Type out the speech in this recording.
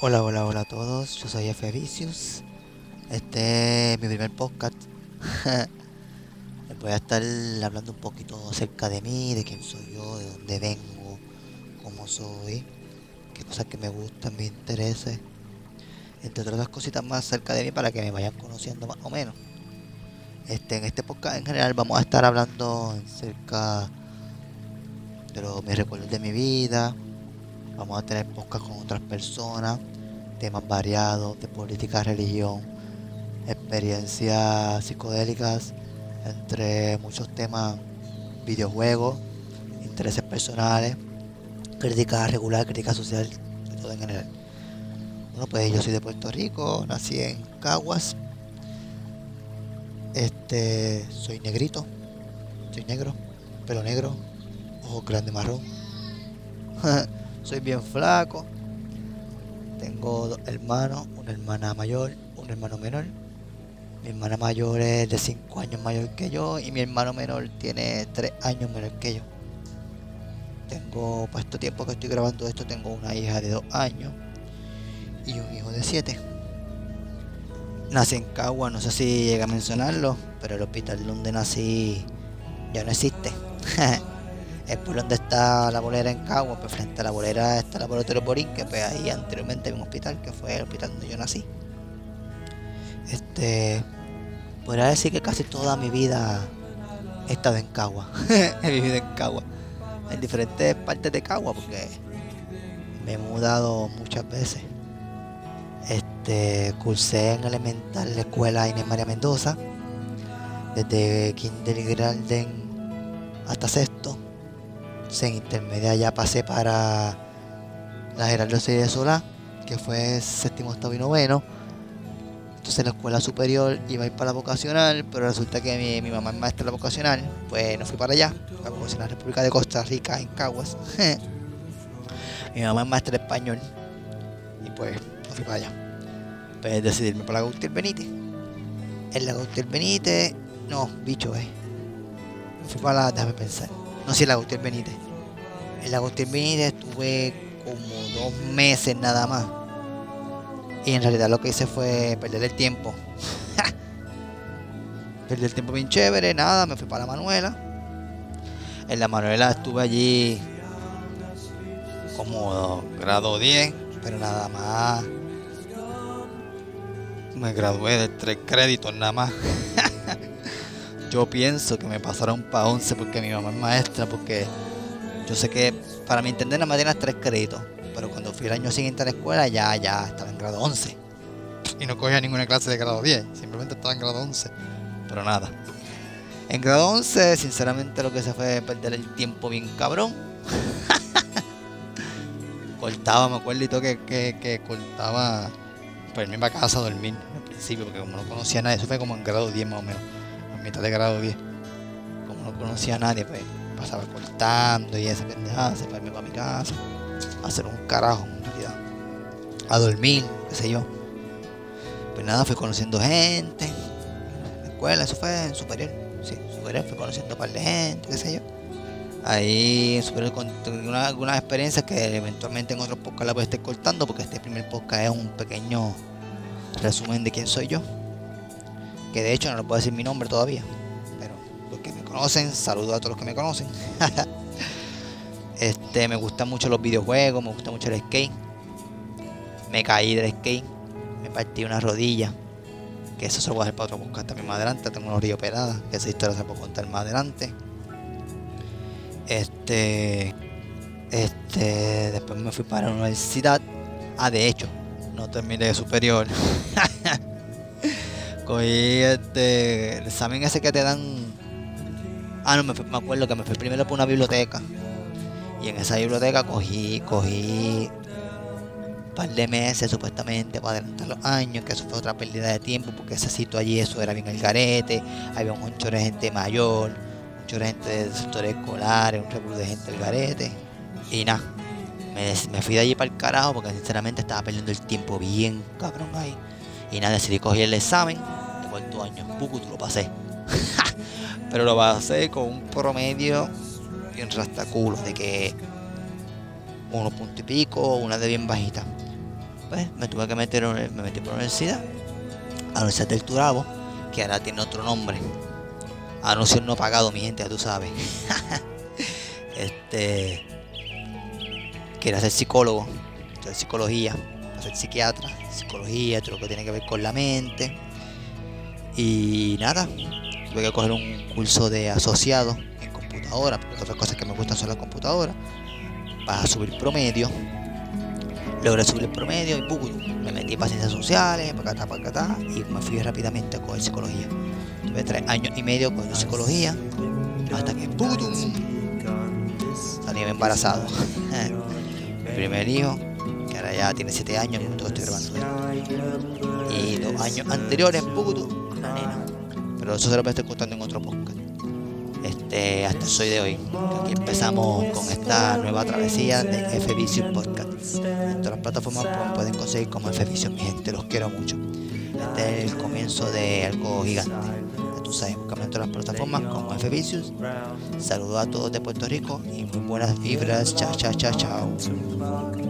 Hola, hola, hola a todos. Yo soy F. Vicious. Este es mi primer podcast. Voy a estar hablando un poquito acerca de mí, de quién soy yo, de dónde vengo, cómo soy, qué cosas que me gustan, me intereses. Entre otras cositas más acerca de mí para que me vayan conociendo más o menos. Este, en este podcast en general vamos a estar hablando acerca de los, mis recuerdos de mi vida, Vamos a tener podcast con otras personas, temas variados de política, religión, experiencias psicodélicas, entre muchos temas, videojuegos, intereses personales, crítica regular, crítica social, todo en general. Bueno, pues yo soy de Puerto Rico, nací en Caguas. Este, soy negrito, soy negro, pelo negro, ojos grandes marrón. Soy bien flaco. Tengo dos hermanos, una hermana mayor, un hermano menor. Mi hermana mayor es de 5 años mayor que yo y mi hermano menor tiene 3 años menor que yo. Tengo, para este tiempo que estoy grabando esto, tengo una hija de 2 años y un hijo de 7. Nací en Cagua, no sé si llega a mencionarlo, pero el hospital donde nací ya no existe. es por donde está la bolera en Cagua, pues frente a la bolera está el laboratorio Borín, que pues ahí anteriormente había un hospital, que fue el hospital donde yo nací. Este, podría decir que casi toda mi vida he estado en Cagua, he vivido en Cagua, en diferentes partes de Cagua, porque me he mudado muchas veces. Este, cursé en elemental la escuela Inés María Mendoza, desde kindergarten hasta sexto en intermedia ya pasé para la Gerardo de Solá, que fue séptimo, octavo y noveno. Entonces la escuela superior iba a ir para la vocacional, pero resulta que mi, mamá es maestra de la vocacional, pues no fui para allá, la vocacional República de Costa Rica en Caguas. mi mamá es maestra de español y pues no fui para allá. Pues decidirme para la Agustín Benítez. En la Agustín Benítez, no, bicho, eh. Fui para la, déjame pensar no sé, el Agustín Benítez. El Agustín Benítez estuve como dos meses nada más. Y en realidad lo que hice fue perder el tiempo. Perdí el tiempo bien chévere, nada, me fui para la Manuela. En la Manuela estuve allí como grado 10, pero nada más. Me gradué de tres créditos nada más. yo pienso que me pasaron para 11 porque mi mamá es maestra, porque yo sé que para mi entender nada más tienes tres créditos, pero cuando fui el año siguiente a la escuela ya, ya estaba en grado 11 y no cogía ninguna clase de grado 10, simplemente estaba en grado 11, pero nada. En grado 11, sinceramente lo que se fue perder el tiempo bien cabrón. cortaba, me acuerdo y todo que, que, que cortaba, pues me iba a casa a dormir al principio, porque como no conocía a nadie, eso fue como en grado 10 más o menos mitad de grado 10. Como no conocía a nadie, pues pasaba cortando y esa pendejada, se para mi casa, a hacer un carajo en realidad, a dormir, qué sé yo. Pues nada, fui conociendo gente, en la escuela, eso fue en superior, sí, superior, fui conociendo un par de gente, qué sé yo. Ahí en superior tuve algunas experiencias que eventualmente en otros podcast la voy a estar cortando porque este primer podcast es un pequeño resumen de quién soy yo que de hecho no le puedo decir mi nombre todavía, conocen, saludo a todos los que me conocen. este, me gustan mucho los videojuegos, me gusta mucho el skate. Me caí del skate, me partí una rodilla, que eso se lo voy a hacer para otro podcast también más adelante. Tengo una rodilla operada, que esa historia se puede contar más adelante. Este, este, después me fui para la universidad. Ah, de hecho, no terminé de superior. Cogí este, el examen ese que te dan. Ah, no, me, acuerdo que me fui primero por una biblioteca. Y en esa biblioteca cogí, cogí un par de meses supuestamente para adelantar los años, que eso fue otra pérdida de tiempo, porque ese sitio allí, eso era bien el garete, había un chorro de gente mayor, un chorro de gente de sectores escolares, un revuelo de gente del garete. Y nada, me, me, fui de allí para el carajo porque sinceramente estaba perdiendo el tiempo bien cabrón ahí. Y nada, decidí coger el examen de cuarto año. Buku, lo pasé. Pero lo pasé con un promedio bien rastaculo, de que uno punto y pico, una de bien bajita. pues me tuve que meter, me metí por la universidad, a la Universidad del Turabo, que ahora tiene otro nombre. Anuncio no pagado, mi gente, ya tú sabes. este. Quería ser psicólogo, hacer psicología, ser psiquiatra, psicología, todo lo que tiene que ver con la mente. Y nada, tuve que coger un curso de asociado en computadora, porque otras cosas que me gustan son la computadora, para subir promedio. Logré subir el promedio y me metí para ciencias sociales, para acá, para acá, y me fui rápidamente a coger psicología. Tuve tres años y medio con psicología, hasta que salí embarazado. Mi primer hijo, que ahora ya tiene 7 años, estoy grabando. Y dos años anteriores, una nena. Pero eso se lo estoy contando en otro podcast. Este, hasta soy de hoy. Aquí empezamos con esta nueva travesía de F Vision Podcast. En todas las plataformas pueden conseguir como F Vision, mi gente, los quiero mucho. Este es el comienzo de algo gigante. Ya tú sabes, en todas las plataformas como F Vicious. Saludos a todos de Puerto Rico y muy buenas vibras. Chao, chao, chao, chao.